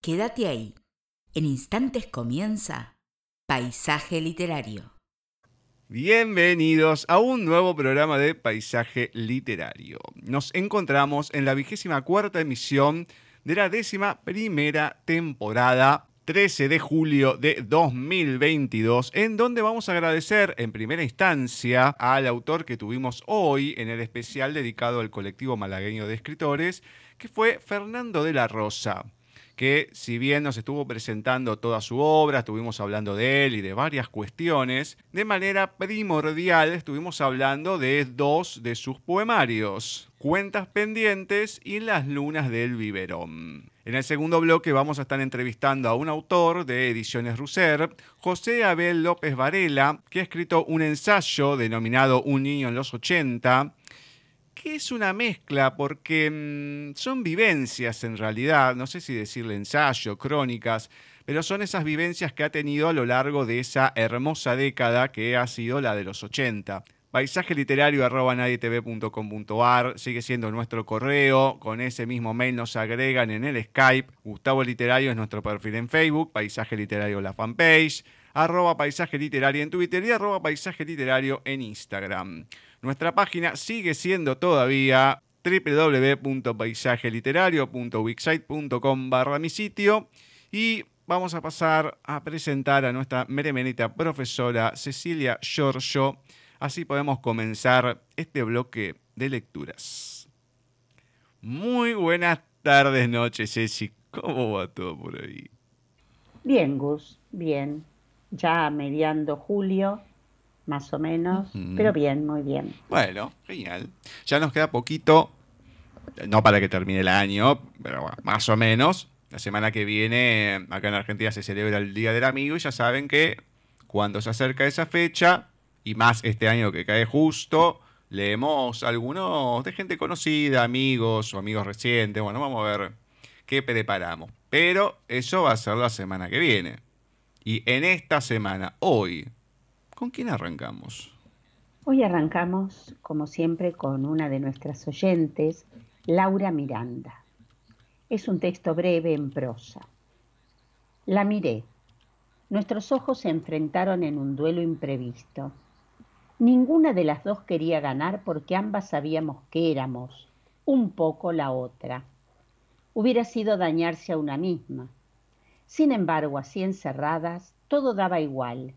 Quédate ahí. En instantes comienza Paisaje Literario. Bienvenidos a un nuevo programa de Paisaje Literario. Nos encontramos en la vigésima cuarta emisión de la décima primera temporada 13 de julio de 2022, en donde vamos a agradecer en primera instancia al autor que tuvimos hoy en el especial dedicado al colectivo malagueño de escritores, que fue Fernando de la Rosa que si bien nos estuvo presentando toda su obra, estuvimos hablando de él y de varias cuestiones, de manera primordial estuvimos hablando de dos de sus poemarios, Cuentas pendientes y Las lunas del biberón. En el segundo bloque vamos a estar entrevistando a un autor de Ediciones Russer, José Abel López Varela, que ha escrito un ensayo denominado Un niño en los 80, que es una mezcla porque mm, son vivencias en realidad, no sé si decirle ensayo, crónicas, pero son esas vivencias que ha tenido a lo largo de esa hermosa década que ha sido la de los 80. Paisaje literario arroba nadietv.com.ar sigue siendo nuestro correo. Con ese mismo mail nos agregan en el Skype. Gustavo Literario es nuestro perfil en Facebook. Paisaje literario la fanpage. Arroba paisaje literario en Twitter y arroba paisaje literario en Instagram. Nuestra página sigue siendo todavía www.paisajeliterario.wixsite.com barra sitio y vamos a pasar a presentar a nuestra meremenita profesora Cecilia Giorgio. Así podemos comenzar este bloque de lecturas. Muy buenas tardes, noches, Ceci. ¿Cómo va todo por ahí? Bien, Gus, bien. Ya mediando julio, más o menos, pero bien, muy bien. Bueno, genial. Ya nos queda poquito, no para que termine el año, pero bueno, más o menos. La semana que viene, acá en Argentina se celebra el Día del Amigo y ya saben que cuando se acerca esa fecha, y más este año que cae justo, leemos algunos de gente conocida, amigos o amigos recientes. Bueno, vamos a ver qué preparamos. Pero eso va a ser la semana que viene. Y en esta semana, hoy, ¿Con quién arrancamos? Hoy arrancamos, como siempre, con una de nuestras oyentes, Laura Miranda. Es un texto breve en prosa. La miré. Nuestros ojos se enfrentaron en un duelo imprevisto. Ninguna de las dos quería ganar porque ambas sabíamos que éramos un poco la otra. Hubiera sido dañarse a una misma. Sin embargo, así encerradas, todo daba igual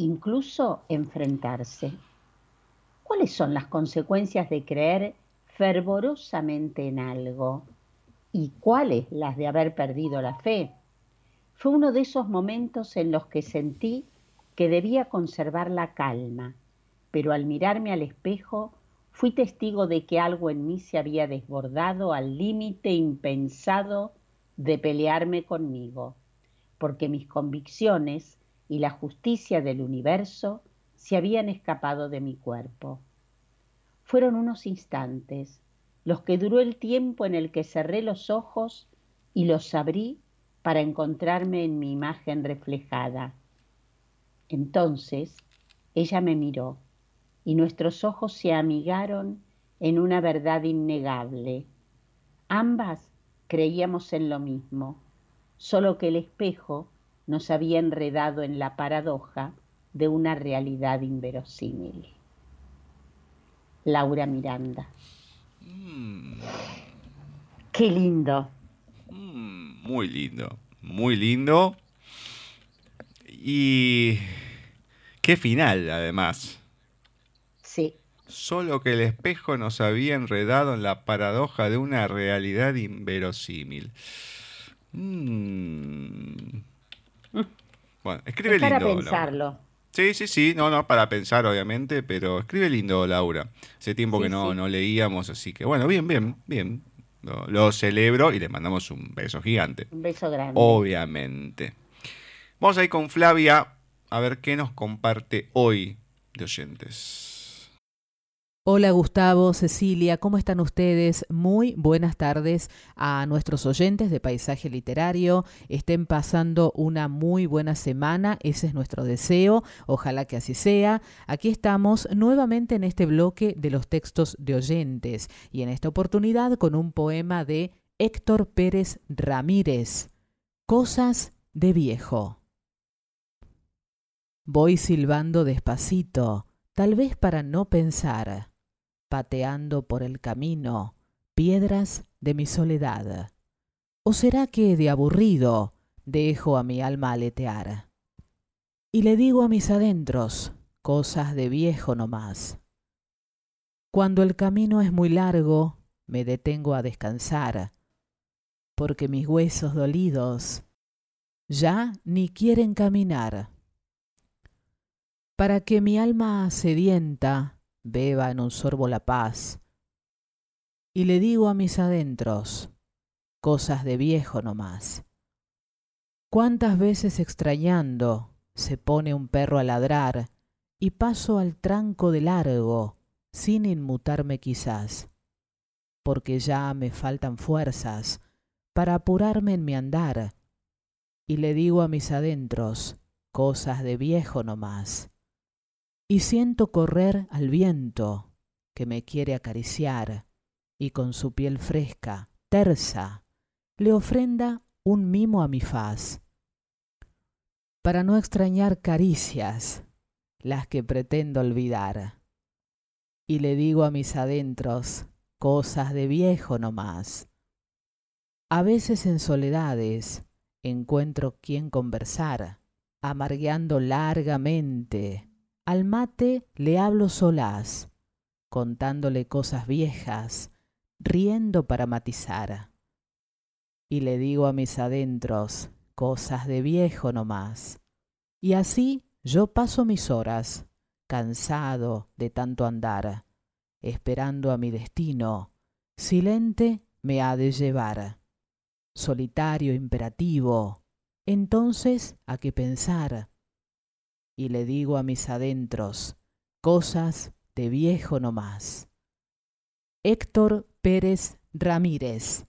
incluso enfrentarse. ¿Cuáles son las consecuencias de creer fervorosamente en algo? ¿Y cuáles las de haber perdido la fe? Fue uno de esos momentos en los que sentí que debía conservar la calma, pero al mirarme al espejo fui testigo de que algo en mí se había desbordado al límite impensado de pelearme conmigo, porque mis convicciones y la justicia del universo se habían escapado de mi cuerpo. Fueron unos instantes, los que duró el tiempo en el que cerré los ojos y los abrí para encontrarme en mi imagen reflejada. Entonces ella me miró y nuestros ojos se amigaron en una verdad innegable. Ambas creíamos en lo mismo, solo que el espejo nos había enredado en la paradoja de una realidad inverosímil. Laura Miranda. Mm. Qué lindo. Mm, muy lindo, muy lindo. Y qué final, además. Sí. Solo que el espejo nos había enredado en la paradoja de una realidad inverosímil. Mm. Bueno, escribe lindo. Para pensarlo. Sí, sí, sí, no, no, para pensar obviamente, pero escribe lindo, Laura. Hace tiempo que no, no leíamos, así que bueno, bien, bien, bien. Lo, celebro y le mandamos un beso gigante. Un beso grande. Obviamente. Vamos a ir con Flavia a ver qué nos comparte hoy de oyentes. Hola Gustavo, Cecilia, ¿cómo están ustedes? Muy buenas tardes a nuestros oyentes de Paisaje Literario. Estén pasando una muy buena semana, ese es nuestro deseo, ojalá que así sea. Aquí estamos nuevamente en este bloque de los textos de oyentes y en esta oportunidad con un poema de Héctor Pérez Ramírez, Cosas de viejo. Voy silbando despacito, tal vez para no pensar, pateando por el camino piedras de mi soledad. ¿O será que de aburrido dejo a mi alma aletear? Y le digo a mis adentros cosas de viejo no más. Cuando el camino es muy largo, me detengo a descansar, porque mis huesos dolidos ya ni quieren caminar. Para que mi alma sedienta beba en un sorbo la paz, y le digo a mis adentros cosas de viejo no más. ¿Cuántas veces extrañando se pone un perro a ladrar y paso al tranco de largo sin inmutarme quizás? porque ya me faltan fuerzas para apurarme en mi andar, y le digo a mis adentros cosas de viejo no más. Y siento correr al viento que me quiere acariciar, y con su piel fresca, tersa, le ofrenda un mimo a mi faz. Para no extrañar caricias, las que pretendo olvidar. Y le digo a mis adentros cosas de viejo no más. A veces en soledades encuentro quien conversar, amargueando largamente. Al mate le hablo solaz, contándole cosas viejas, riendo para matizar. Y le digo a mis adentros cosas de viejo no más. Y así yo paso mis horas, cansado de tanto andar esperando a mi destino, silente me ha de llevar. Solitario imperativo, entonces a qué pensar. Y le digo a mis adentros, cosas de viejo no más. Héctor Pérez Ramírez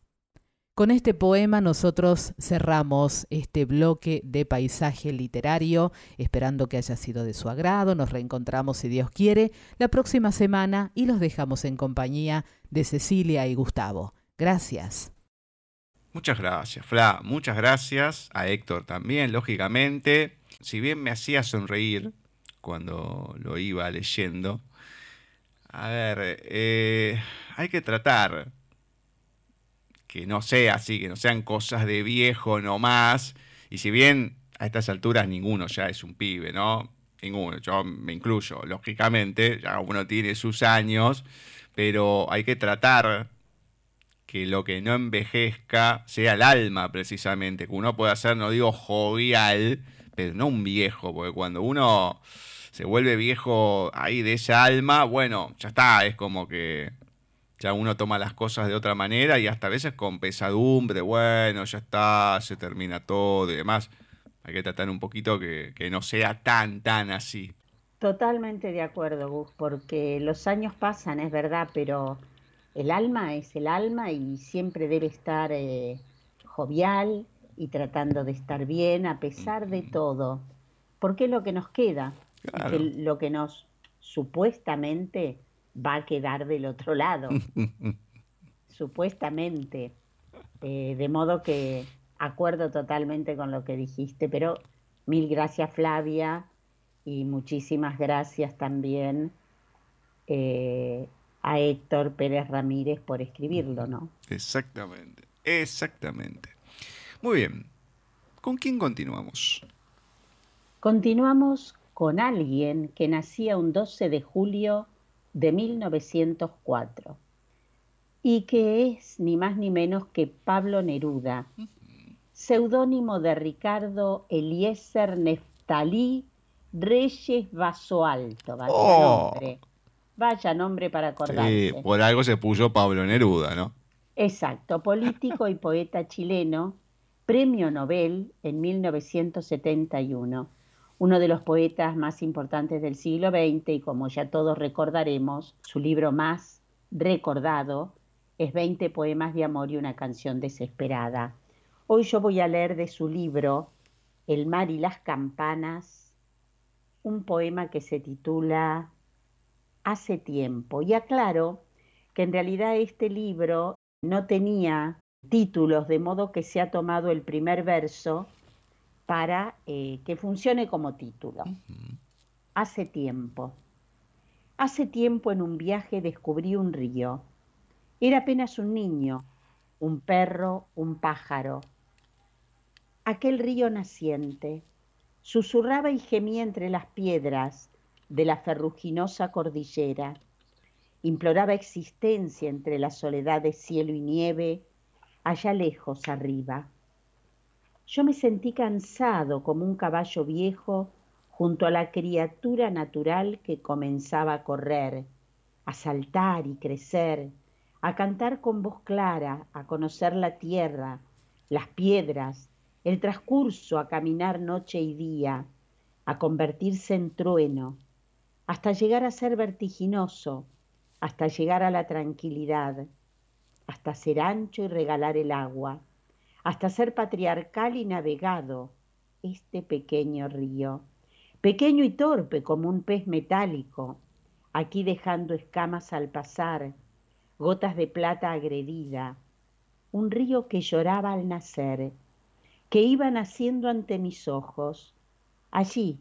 con este poema nosotros cerramos este bloque de paisaje literario, esperando que haya sido de su agrado. Nos reencontramos, si Dios quiere, la próxima semana y los dejamos en compañía de Cecilia y Gustavo. Gracias. Muchas gracias, Fla. Muchas gracias a Héctor también, lógicamente. Si bien me hacía sonreír cuando lo iba leyendo, a ver, eh, hay que tratar que no sea así, que no sean cosas de viejo nomás. Y si bien a estas alturas ninguno ya es un pibe, ¿no? Ninguno, yo me incluyo, lógicamente, ya uno tiene sus años, pero hay que tratar que lo que no envejezca sea el alma precisamente, que uno pueda ser, no digo jovial, pero no un viejo, porque cuando uno se vuelve viejo ahí de esa alma, bueno, ya está, es como que ya uno toma las cosas de otra manera y hasta a veces con pesadumbre, bueno, ya está, se termina todo y demás. Hay que tratar un poquito que, no sea tan, tan así. Totalmente de acuerdo, Gus, porque los años pasan, es verdad, pero el alma es el alma y siempre debe estar eh, jovial y tratando de estar bien a pesar de todo. Porque es lo que nos queda, lo que nos supuestamente va a quedar del otro lado, supuestamente. Eh, de modo que acuerdo totalmente con lo que dijiste, pero mil gracias Flavia y muchísimas gracias también eh, a Héctor Pérez Ramírez por escribirlo, ¿no? Exactamente, exactamente. Muy bien, ¿con quién continuamos? Continuamos con alguien que nacía un 12 de julio de 1904 y que es ni más ni menos que Pablo Neruda, seudónimo de Ricardo Eliezer Neftalí Reyes Vaso Alto. Vaya oh. nombre. Vaya nombre para acordarse. Sí, por algo se puso Pablo Neruda, ¿no? Exacto, político y poeta chileno, premio Nobel en 1971 uno de los poetas más importantes del siglo XX y como ya todos recordaremos, su libro más recordado es 20 poemas de amor y una canción desesperada. Hoy yo voy a leer de su libro El mar y las campanas un poema que se titula Hace tiempo. Y aclaro que en realidad este libro no tenía títulos, de modo que se ha tomado el primer verso para eh, que funcione como título. Hace tiempo. Hace tiempo en un viaje descubrí un río. Era apenas un niño, un perro, un pájaro. Aquel río naciente susurraba y gemía entre las piedras de la ferruginosa cordillera. Imploraba existencia entre la soledad de cielo y nieve allá lejos arriba. Yo me sentí cansado como un caballo viejo junto a la criatura natural que comenzaba a correr, a saltar y crecer, a cantar con voz clara, a conocer la tierra, las piedras, el transcurso, a caminar noche y día, a convertirse en trueno, hasta llegar a ser vertiginoso, hasta llegar a la tranquilidad, hasta ser ancho y regalar el agua, hasta ser patriarcal y navegado este pequeño río, pequeño y torpe como un pez metálico, aquí dejando escamas al pasar, gotas de plata agredida, un río que lloraba al nacer, que iba naciendo ante mis ojos, allí,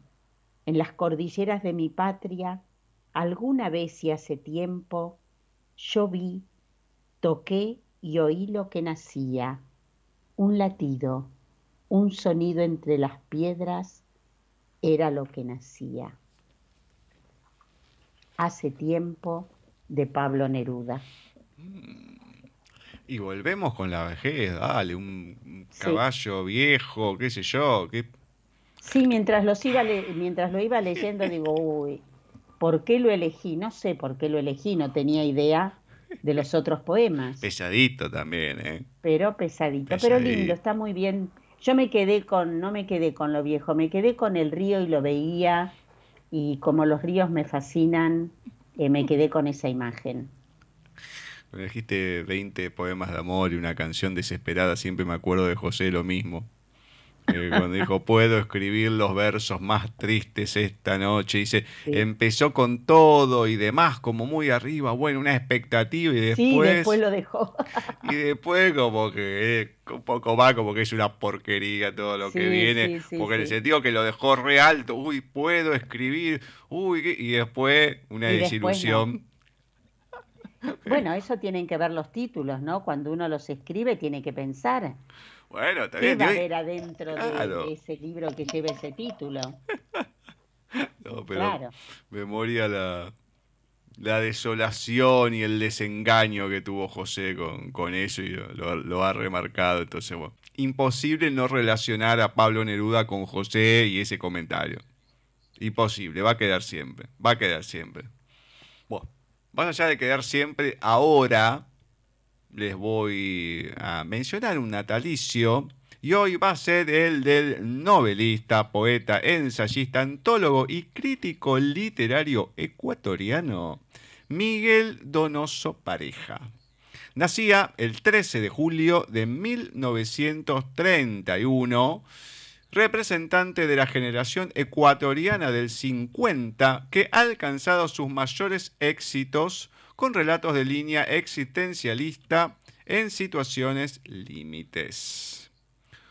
en las cordilleras de mi patria, alguna vez y hace tiempo, yo vi Toqué y oí lo que nacía, un latido, un sonido entre las piedras, era lo que nacía. Hace tiempo de Pablo Neruda. Y volvemos con la vejez, dale, un caballo viejo, qué sé yo. Qué... Sí, mientras, los iba mientras lo iba leyendo digo, uy, ¿por qué lo elegí? No sé por qué lo elegí, no tenía idea de los otros poemas. Pesadito también, ¿eh? Pero pesadito, pero lindo, está muy bien. Yo me quedé con, no me quedé con lo viejo, me quedé con el río y lo veía y como los ríos me fascinan, eh, me quedé con esa imagen. Me dijiste 20 poemas de amor y una canción desesperada, siempre me acuerdo de José lo mismo. Eh, cuando dijo, puedo escribir los versos más tristes esta noche. Dice, empezó con todo y demás, como muy arriba, bueno, una expectativa y después... Sí, después lo dejó. y después como que eh, un poco más, como que es una porquería todo lo que viene, porque en el sentido que lo dejó re alto, uy, puedo escribir, uy, y después una desilusión. Bueno, eso tienen que ver los títulos, ¿no? Cuando uno los escribe tiene que pensar. Bueno, también. ¿Qué va a haber adentro de, ese libro que lleve ese título? no, pero claro. memoria la, la desolación y el desengaño que tuvo José con, con eso y lo, lo, ha remarcado. Entonces, bueno, imposible no relacionar a Pablo Neruda con José y ese comentario. Imposible, va a quedar siempre, va a quedar siempre. Bueno, más allá de quedar siempre, ahora les voy a mencionar un natalicio y hoy va a ser el del novelista, poeta, ensayista, antólogo y crítico literario ecuatoriano Miguel Donoso Pareja. Nacía el 13 de julio de 1931, representante de la generación ecuatoriana del 50 que ha alcanzado sus mayores éxitos con relatos de línea existencialista en situaciones límites.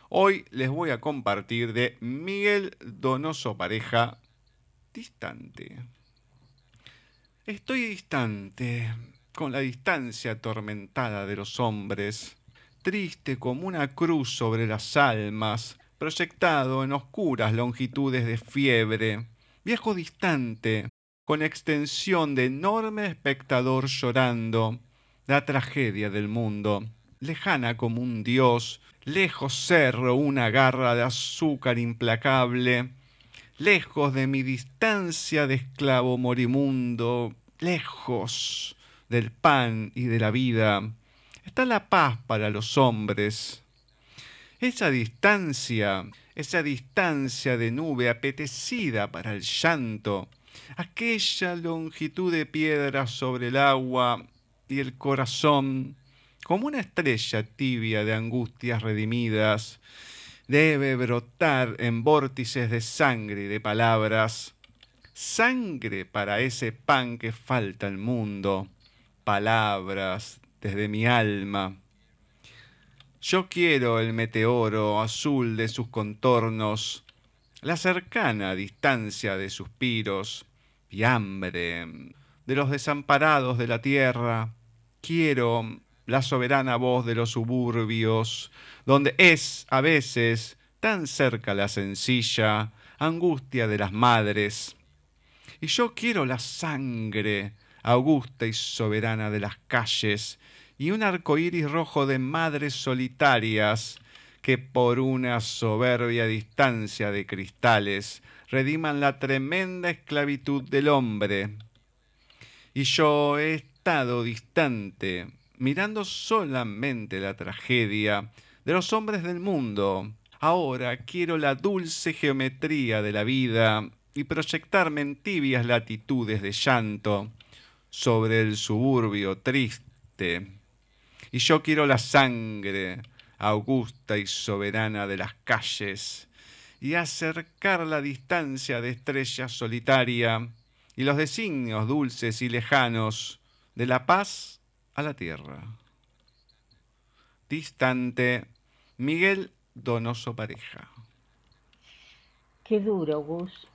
Hoy les voy a compartir de Miguel Donoso Pareja, Distante. Estoy distante, con la distancia atormentada de los hombres, triste como una cruz sobre las almas, proyectado en oscuras longitudes de fiebre, viejo distante, con extensión de enorme espectador llorando la tragedia del mundo, lejana como un dios, lejos cerro una garra de azúcar implacable, lejos de mi distancia de esclavo morimundo, lejos del pan y de la vida, está la paz para los hombres. Esa distancia, esa distancia de nube apetecida para el llanto, aquella longitud de piedra sobre el agua y el corazón, como una estrella tibia de angustias redimidas, debe brotar en vórtices de sangre y de palabras, sangre para ese pan que falta al mundo, palabras desde mi alma. Yo quiero el meteoro azul de sus contornos, la cercana distancia de suspiros y hambre de los desamparados de la tierra. Quiero la soberana voz de los suburbios, donde es a veces tan cerca la sencilla angustia de las madres. Y yo quiero la sangre augusta y soberana de las calles, y un arco iris rojo de madres solitarias que por una soberbia distancia de cristales rediman la tremenda esclavitud del hombre. Y yo he estado distante, mirando solamente la tragedia de los hombres del mundo. Ahora quiero la dulce geometría de la vida y proyectarme en tibias latitudes de llanto sobre el suburbio triste. Y yo quiero la sangre augusta y soberana de las calles y acercar la distancia de estrella solitaria y los designios dulces y lejanos de la paz a la tierra. Distante, Miguel Donoso Pareja. Qué duro, Gus.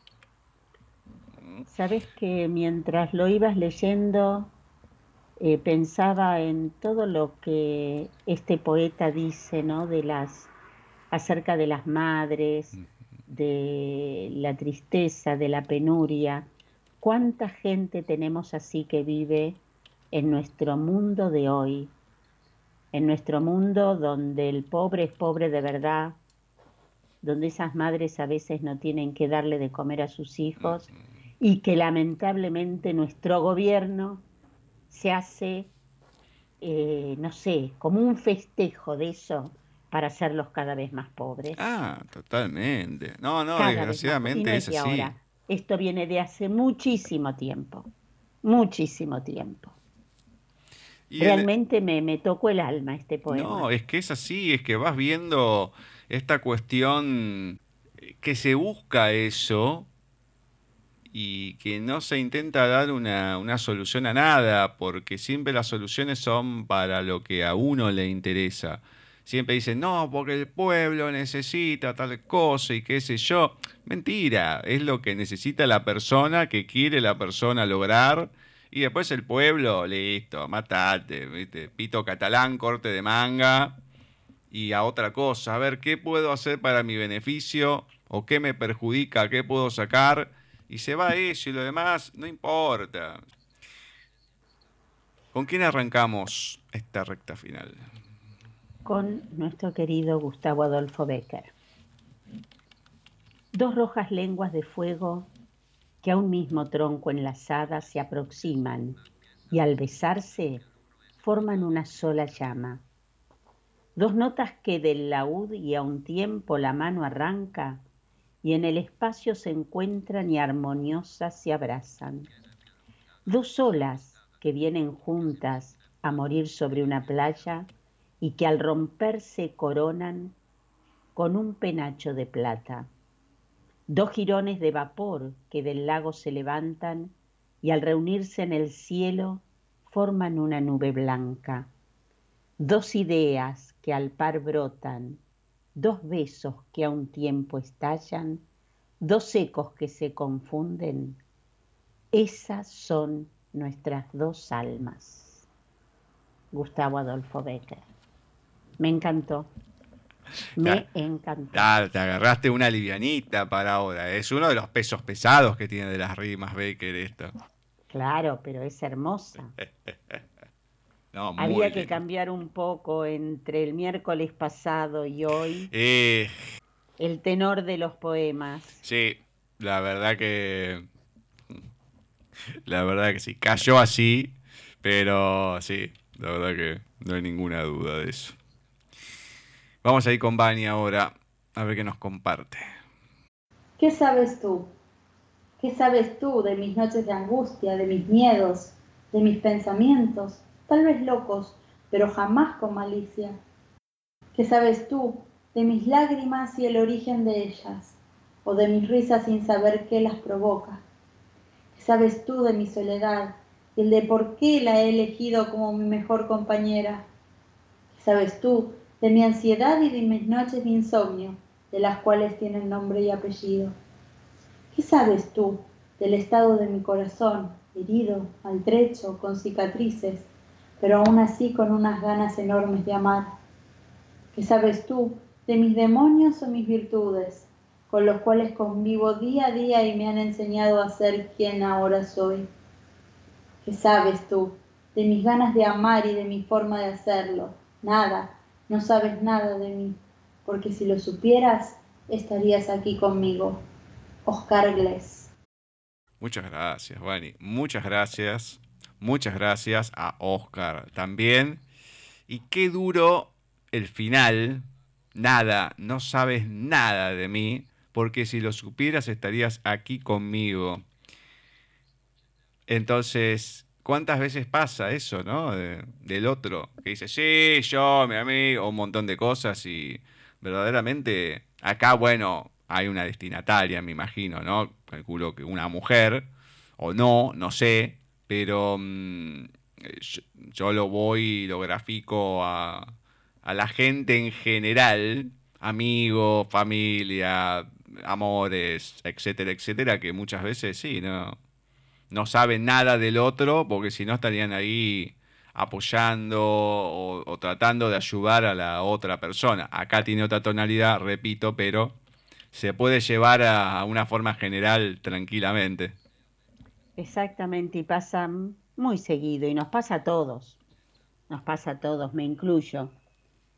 Sabes que mientras lo ibas leyendo, eh, pensaba en todo lo que este poeta dice, ¿no? De las acerca de las madres, de la tristeza, de la penuria. ¿Cuánta gente tenemos así que vive en nuestro mundo de hoy? En nuestro mundo donde el pobre es pobre de verdad, donde esas madres a veces no tienen que darle de comer a sus hijos y que lamentablemente nuestro gobierno se hace, eh, no sé, como un festejo de eso para hacerlos cada vez más pobres. Ah, totalmente. No, no, desgraciadamente es así. Esto viene de hace muchísimo tiempo, muchísimo tiempo. Realmente me, me tocó el alma este poema. No, es que es así, es que vas viendo esta cuestión que se busca eso, y que no se intenta dar una, una, solución a nada, porque siempre las soluciones son para lo que a uno le interesa. Siempre dicen, no, porque el pueblo necesita tal cosa y qué sé yo. Mentira, es lo que necesita la persona, que quiere la persona lograr. Y después el pueblo, listo, matate, ¿viste? pito catalán, corte de manga y a otra cosa. A ver, ¿qué puedo hacer para mi beneficio? ¿O qué me perjudica? ¿Qué puedo sacar? Y se va eso y lo demás, no importa. ¿Con quién arrancamos esta recta final? Con nuestro querido Gustavo Adolfo Becker. Dos rojas lenguas de fuego que a un mismo tronco enlazadas se aproximan y al besarse forman una sola llama. Dos notas que del laúd y a un tiempo la mano arranca y en el espacio se encuentran y armoniosas se abrazan. Dos olas que vienen juntas a morir sobre una playa y que al romperse coronan con un penacho de plata. Dos jirones de vapor que del lago se levantan y al reunirse en el cielo forman una nube blanca. Dos ideas que al par brotan dos besos que a un tiempo estallan, dos ecos que se confunden, esas son nuestras dos almas. Gustavo Adolfo Becker. Me encantó. Me encantó. te agarraste una livianita para ahora. Es uno de los pesos pesados que tiene de las rimas Becker esto. Claro, pero es hermosa. Había que cambiar un poco entre el miércoles pasado y hoy. Eh, el tenor de los poemas. Sí, la verdad que. La verdad que sí. Cayó así, pero sí, la verdad que no hay ninguna duda de eso. Vamos a ir con Bani ahora, a ver qué nos comparte. ¿Qué sabes tú? ¿Qué sabes tú de mis noches de angustia, de mis miedos, de mis pensamientos? Tal vez locos, pero jamás con malicia. ¿Qué sabes tú de mis lágrimas y el origen de ellas, o de mis risas sin saber qué las provoca? ¿Qué sabes tú de mi soledad y el de por qué la he elegido como mi mejor compañera? ¿Qué sabes tú de mi ansiedad y de mis noches de insomnio, de las cuales tienen nombre y apellido. ¿Qué sabes tú del estado de mi corazón, herido, maltrecho, con cicatrices, pero aún así con unas ganas enormes de amar? ¿Qué sabes tú de mis demonios o mis virtudes, con los cuales convivo día a día y me han enseñado a ser quien ahora soy? ¿Qué sabes tú de mis ganas de amar y de mi forma de hacerlo? Nada, no sabes nada de mí, porque si lo supieras, estarías aquí conmigo. Oscar Glés. Muchas gracias, Vani. Muchas gracias. Muchas gracias a Oscar también. Y qué duro el final. Nada, no sabes nada de mí, porque si lo supieras estarías aquí conmigo. Entonces, ¿cuántas veces pasa eso, no? del otro, que dice, sí, yo, mi amigo, un montón de cosas y verdaderamente acá, bueno, hay una destinataria, me imagino, ¿no? Calculo que una mujer, o no, no sé, pero mm, yo, lo voy lo grafico a, a la gente en general, amigos, familia, amores, etcétera, etcétera, que muchas veces sí, no, no saben nada del otro, porque si no estarían ahí apoyando o, tratando de ayudar a la otra persona. Acá tiene otra tonalidad, repito, pero se puede llevar a, una forma general tranquilamente. Exactamente, y pasa muy seguido, y nos pasa a todos, nos pasa a todos, me incluyo,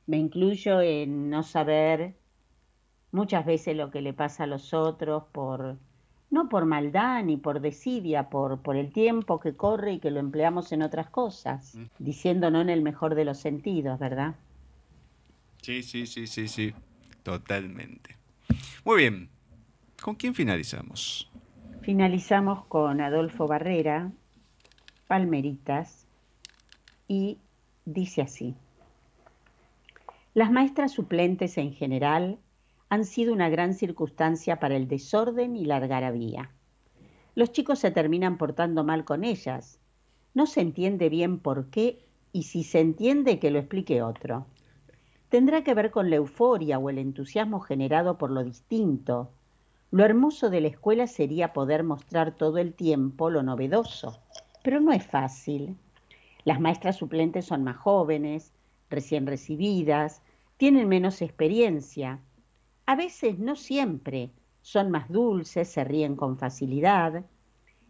me incluyo en no saber muchas veces lo que le pasa a los otros por no por maldad ni por desidia, por, por el tiempo que corre y que lo empleamos en otras cosas, mm. diciendo no en el mejor de los sentidos, ¿verdad? Sí, sí, sí, sí, sí, totalmente. Muy bien, ¿con quién finalizamos? Finalizamos con Adolfo Barrera, Palmeritas, y dice así. Las maestras suplentes en general han sido una gran circunstancia para el desorden y la algarabía. Los chicos se terminan portando mal con ellas. No se entiende bien por qué y si se entiende que lo explique otro. Tendrá que ver con la euforia o el entusiasmo generado por lo distinto. Lo hermoso de la escuela sería poder mostrar todo el tiempo lo novedoso, pero no es fácil. Las maestras suplentes son más jóvenes, recién recibidas, tienen menos experiencia a veces, no siempre, son más dulces, se ríen con facilidad,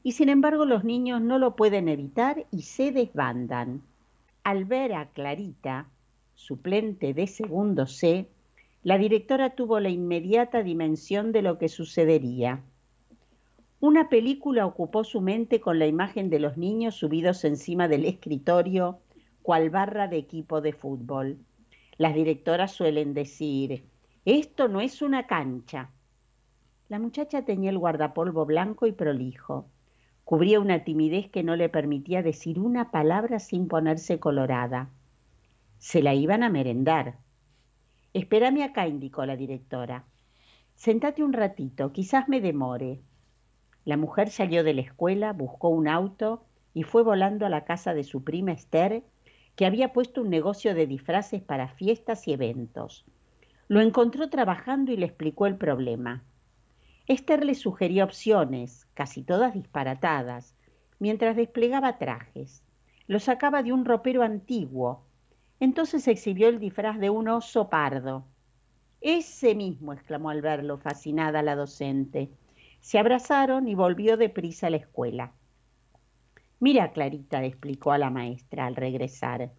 y sin embargo los niños no lo pueden evitar y se desbandan. Al ver a Clarita, suplente de segundo C, la directora tuvo la inmediata dimensión de lo que sucedería. Una película ocupó su mente con la imagen de los niños subidos encima del escritorio, cual barra de equipo de fútbol. Las directoras suelen decir, esto no es una cancha. La muchacha tenía el guardapolvo blanco y prolijo. Cubría una timidez que no le permitía decir una palabra sin ponerse colorada. Se la iban a merendar. Espérame acá, indicó la directora. Sentate un ratito, quizás me demore. La mujer salió de la escuela, buscó un auto y fue volando a la casa de su prima Esther, que había puesto un negocio de disfraces para fiestas y eventos. Lo encontró trabajando y le explicó el problema. Esther le sugería opciones, casi todas disparatadas, mientras desplegaba trajes. Lo sacaba de un ropero antiguo. Entonces exhibió el disfraz de un oso pardo. Ese mismo, exclamó al verlo, fascinada la docente. Se abrazaron y volvió deprisa a la escuela. Mira, Clarita, explicó a la maestra al regresar.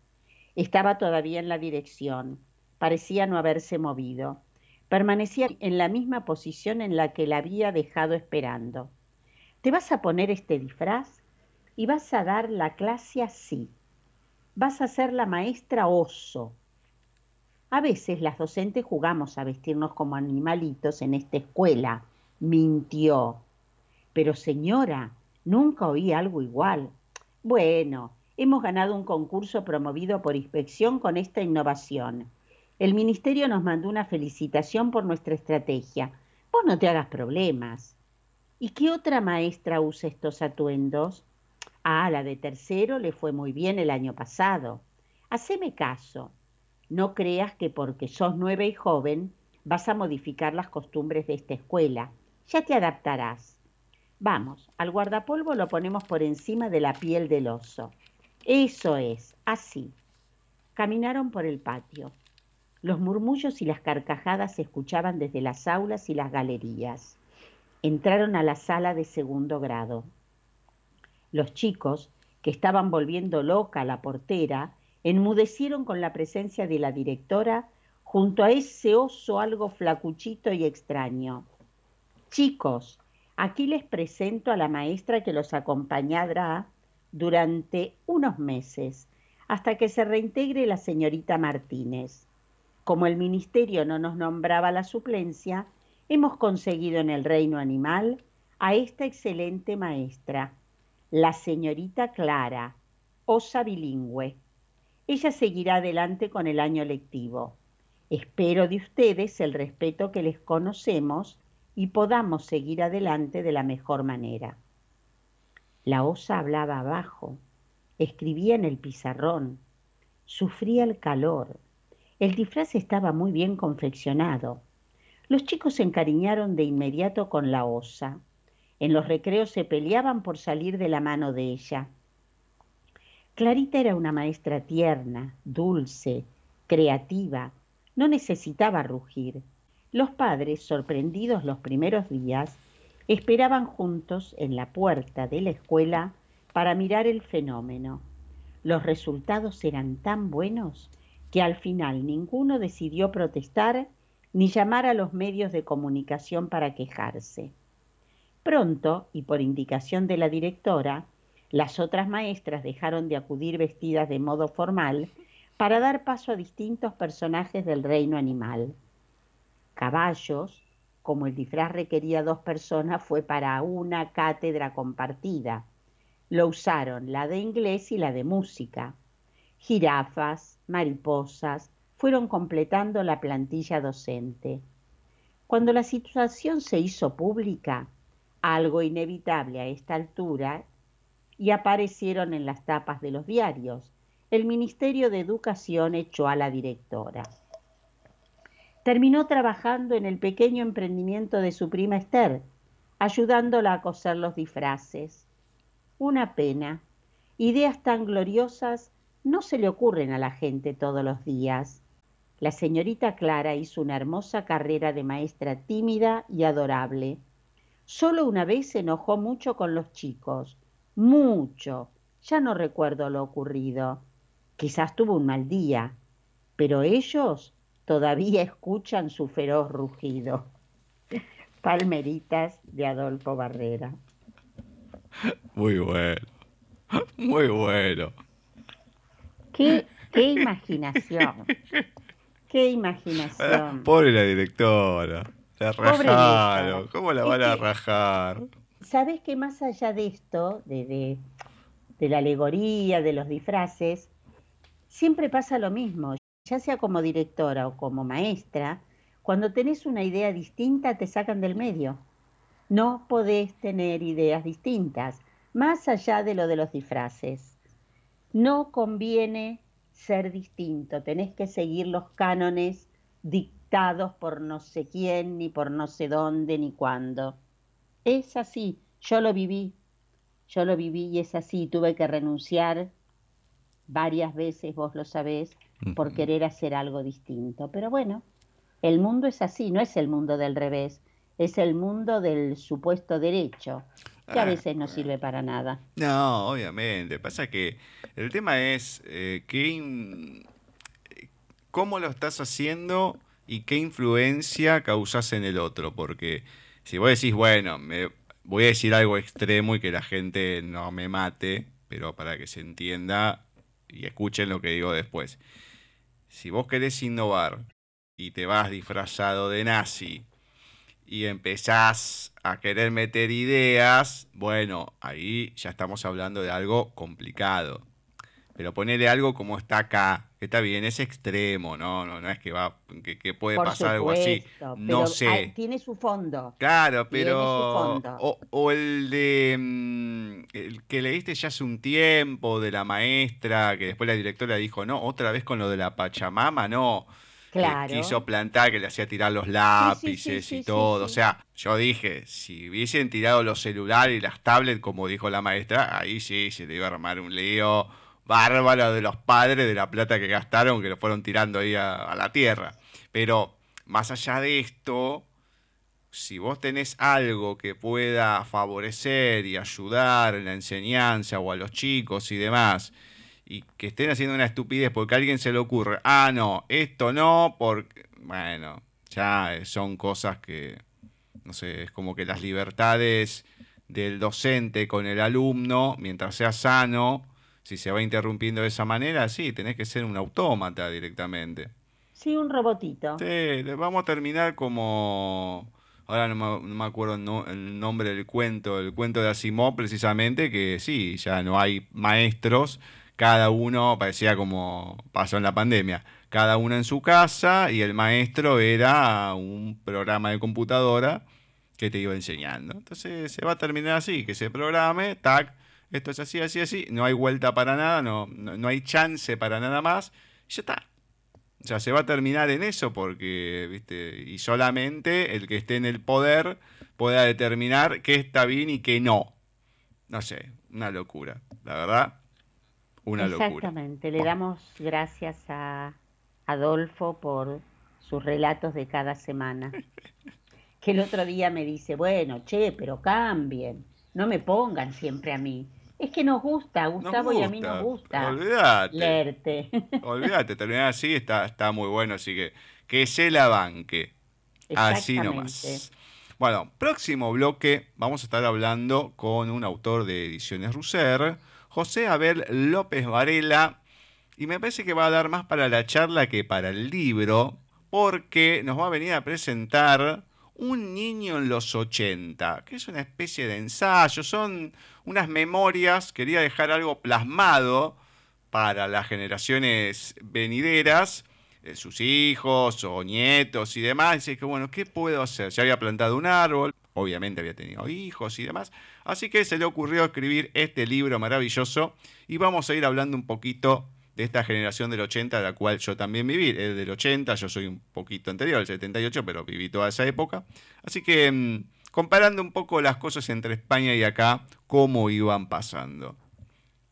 Estaba todavía en la dirección parecía no haberse movido. Permanecía en la misma posición en la que la había dejado esperando. ¿Te vas a poner este disfraz? Y vas a dar la clase así. Vas a ser la maestra oso. A veces las docentes jugamos a vestirnos como animalitos en esta escuela. Mintió. Pero señora, nunca oí algo igual. Bueno, hemos ganado un concurso promovido por inspección con esta innovación. El ministerio nos mandó una felicitación por nuestra estrategia. Vos no te hagas problemas. ¿Y qué otra maestra usa estos atuendos? Ah, la de tercero le fue muy bien el año pasado. Haceme caso. No creas que porque sos nueva y joven vas a modificar las costumbres de esta escuela. Ya te adaptarás. Vamos, al guardapolvo lo ponemos por encima de la piel del oso. Eso es, así. Caminaron por el patio. Los murmullos y las carcajadas se escuchaban desde las aulas y las galerías. Entraron a la sala de segundo grado. Los chicos, que estaban volviendo loca la portera, enmudecieron con la presencia de la directora junto a ese oso algo flacuchito y extraño. Chicos, aquí les presento a la maestra que los acompañará durante unos meses, hasta que se reintegre la señorita Martínez. Como el ministerio no nos nombraba la suplencia, hemos conseguido en el reino animal a esta excelente maestra, la señorita Clara, osa bilingüe. Ella seguirá adelante con el año lectivo. Espero de ustedes el respeto que les conocemos y podamos seguir adelante de la mejor manera. La osa hablaba abajo, escribía en el pizarrón, sufría el calor. El disfraz estaba muy bien confeccionado. Los chicos se encariñaron de inmediato con la osa. En los recreos se peleaban por salir de la mano de ella. Clarita era una maestra tierna, dulce, creativa, no necesitaba rugir. Los padres, sorprendidos los primeros días, esperaban juntos en la puerta de la escuela para mirar el fenómeno. Los resultados eran tan buenos que al final ninguno decidió protestar ni llamar a los medios de comunicación para quejarse. Pronto, y por indicación de la directora, las otras maestras dejaron de acudir vestidas de modo formal para dar paso a distintos personajes del reino animal. Caballos, como el disfraz requería dos personas, fue para una cátedra compartida. Lo usaron la de inglés y la de música. Jirafas, mariposas, fueron completando la plantilla docente. Cuando la situación se hizo pública, algo inevitable a esta altura, y aparecieron en las tapas de los diarios, el Ministerio de Educación echó a la directora. Terminó trabajando en el pequeño emprendimiento de su prima Esther, ayudándola a coser los disfraces. Una pena. Ideas tan gloriosas no se le ocurren a la gente todos los días. La señorita Clara hizo una hermosa carrera de maestra tímida y adorable. Solo una vez se enojó mucho con los chicos. Mucho. Ya no recuerdo lo ocurrido. Quizás tuvo un mal día, pero ellos todavía escuchan su feroz rugido. Palmeritas de Adolfo Barrera. Muy bueno. Muy bueno. Qué, qué imaginación. Qué imaginación. Pobre la directora. La rajaron. ¿Cómo la van a rajar? ¿Sabes que más allá de esto, de, de la alegoría, de los disfraces, siempre pasa lo mismo, ya sea como directora o como maestra, cuando tenés una idea distinta te sacan del medio. No podés tener ideas distintas, más allá de lo de los disfraces. No conviene ser distinto, tenés que seguir los cánones dictados por no sé quién, ni por no sé dónde, ni cuándo. Es así, yo lo viví, yo lo viví y es así, tuve que renunciar varias veces, vos lo sabés, por querer hacer algo distinto. Pero bueno, el mundo es así, no es el mundo del revés, es el mundo del supuesto derecho, que a ah, veces no sirve para nada. No, obviamente. Pasa que el tema es eh, qué cómo lo estás haciendo y qué influencia causas en el otro. Porque si vos decís, bueno, me voy a decir algo extremo y que la gente no me mate, pero para que se entienda, y escuchen lo que digo después. Si vos querés innovar y te vas disfrazado de nazi y empezás a querer meter ideas, bueno, ahí ya estamos hablando de algo complicado. Pero ponele algo como está acá, está bien, es extremo, no, no, no es que va, que, puede pasar algo así. No sé. tiene su fondo. Claro, pero. O, el de mm, el que leíste ya hace un tiempo de la maestra, que después la directora dijo, no, otra vez con lo de la Pachamama, no. Claro. Que quiso plantar, que le hacía tirar los lápices y todo. O sea, yo dije, si hubiesen tirado los celulares y las tablets, como dijo la maestra, ahí sí se te iba a armar un lío bárbaro de los padres de la plata que gastaron, que lo fueron tirando ahí a, la tierra. Pero más allá de esto, si vos tenés algo que pueda favorecer y ayudar en la enseñanza o a los chicos y demás, y que estén haciendo una estupidez porque a alguien se le ocurre, ah, no, esto no, porque, bueno, ya son cosas que, no sé, es como que las libertades del docente con el alumno, mientras sea sano, si se va interrumpiendo de esa manera, sí, tenés que ser un autómata directamente. Sí, un robotito. Sí, vamos a terminar como... Ahora no me, acuerdo el nombre del cuento, el cuento de Asimov precisamente, que sí, ya no hay maestros, cada uno parecía como pasó en la pandemia, cada uno en su casa y el maestro era un programa de computadora que te iba enseñando. Entonces se va a terminar así, que se programe, tac, esto es así, así, así, no hay vuelta para nada, no, no, hay chance para nada más, y ya está. O sea, se va a terminar en eso porque, viste, y solamente el que esté en el poder pueda determinar qué está bien y qué no. No sé, una locura, la verdad, una locura. Exactamente, le damos gracias a Adolfo por sus relatos de cada semana. que el otro día me dice, bueno, che, pero cambien, no me pongan siempre a mí. Es que nos gusta, Gustavo y a mí nos gusta Olvídate. leerte. Olvídate, terminar así está, está muy bueno, así que que se la banque. Así nomás. Bueno, próximo bloque vamos a estar hablando con un autor de Ediciones Russer, José Abel López Varela, y me parece que va a dar más para la charla que para el libro, porque nos va a venir a presentar Un niño en los 80, que es una especie de ensayo, son unas memorias, quería dejar algo plasmado para las generaciones venideras, eh, sus hijos o nietos y demás. Dice que, bueno, ¿qué puedo hacer? Ya había plantado un árbol, obviamente había tenido hijos y demás. Así que se le ocurrió escribir este libro maravilloso y vamos a ir hablando un poquito de esta generación del 80, de la cual yo también viví, el del 80, yo soy un poquito anterior, el 78, pero viví toda esa época. Así que... Mm, comparando un poco las cosas entre España y acá, cómo iban pasando.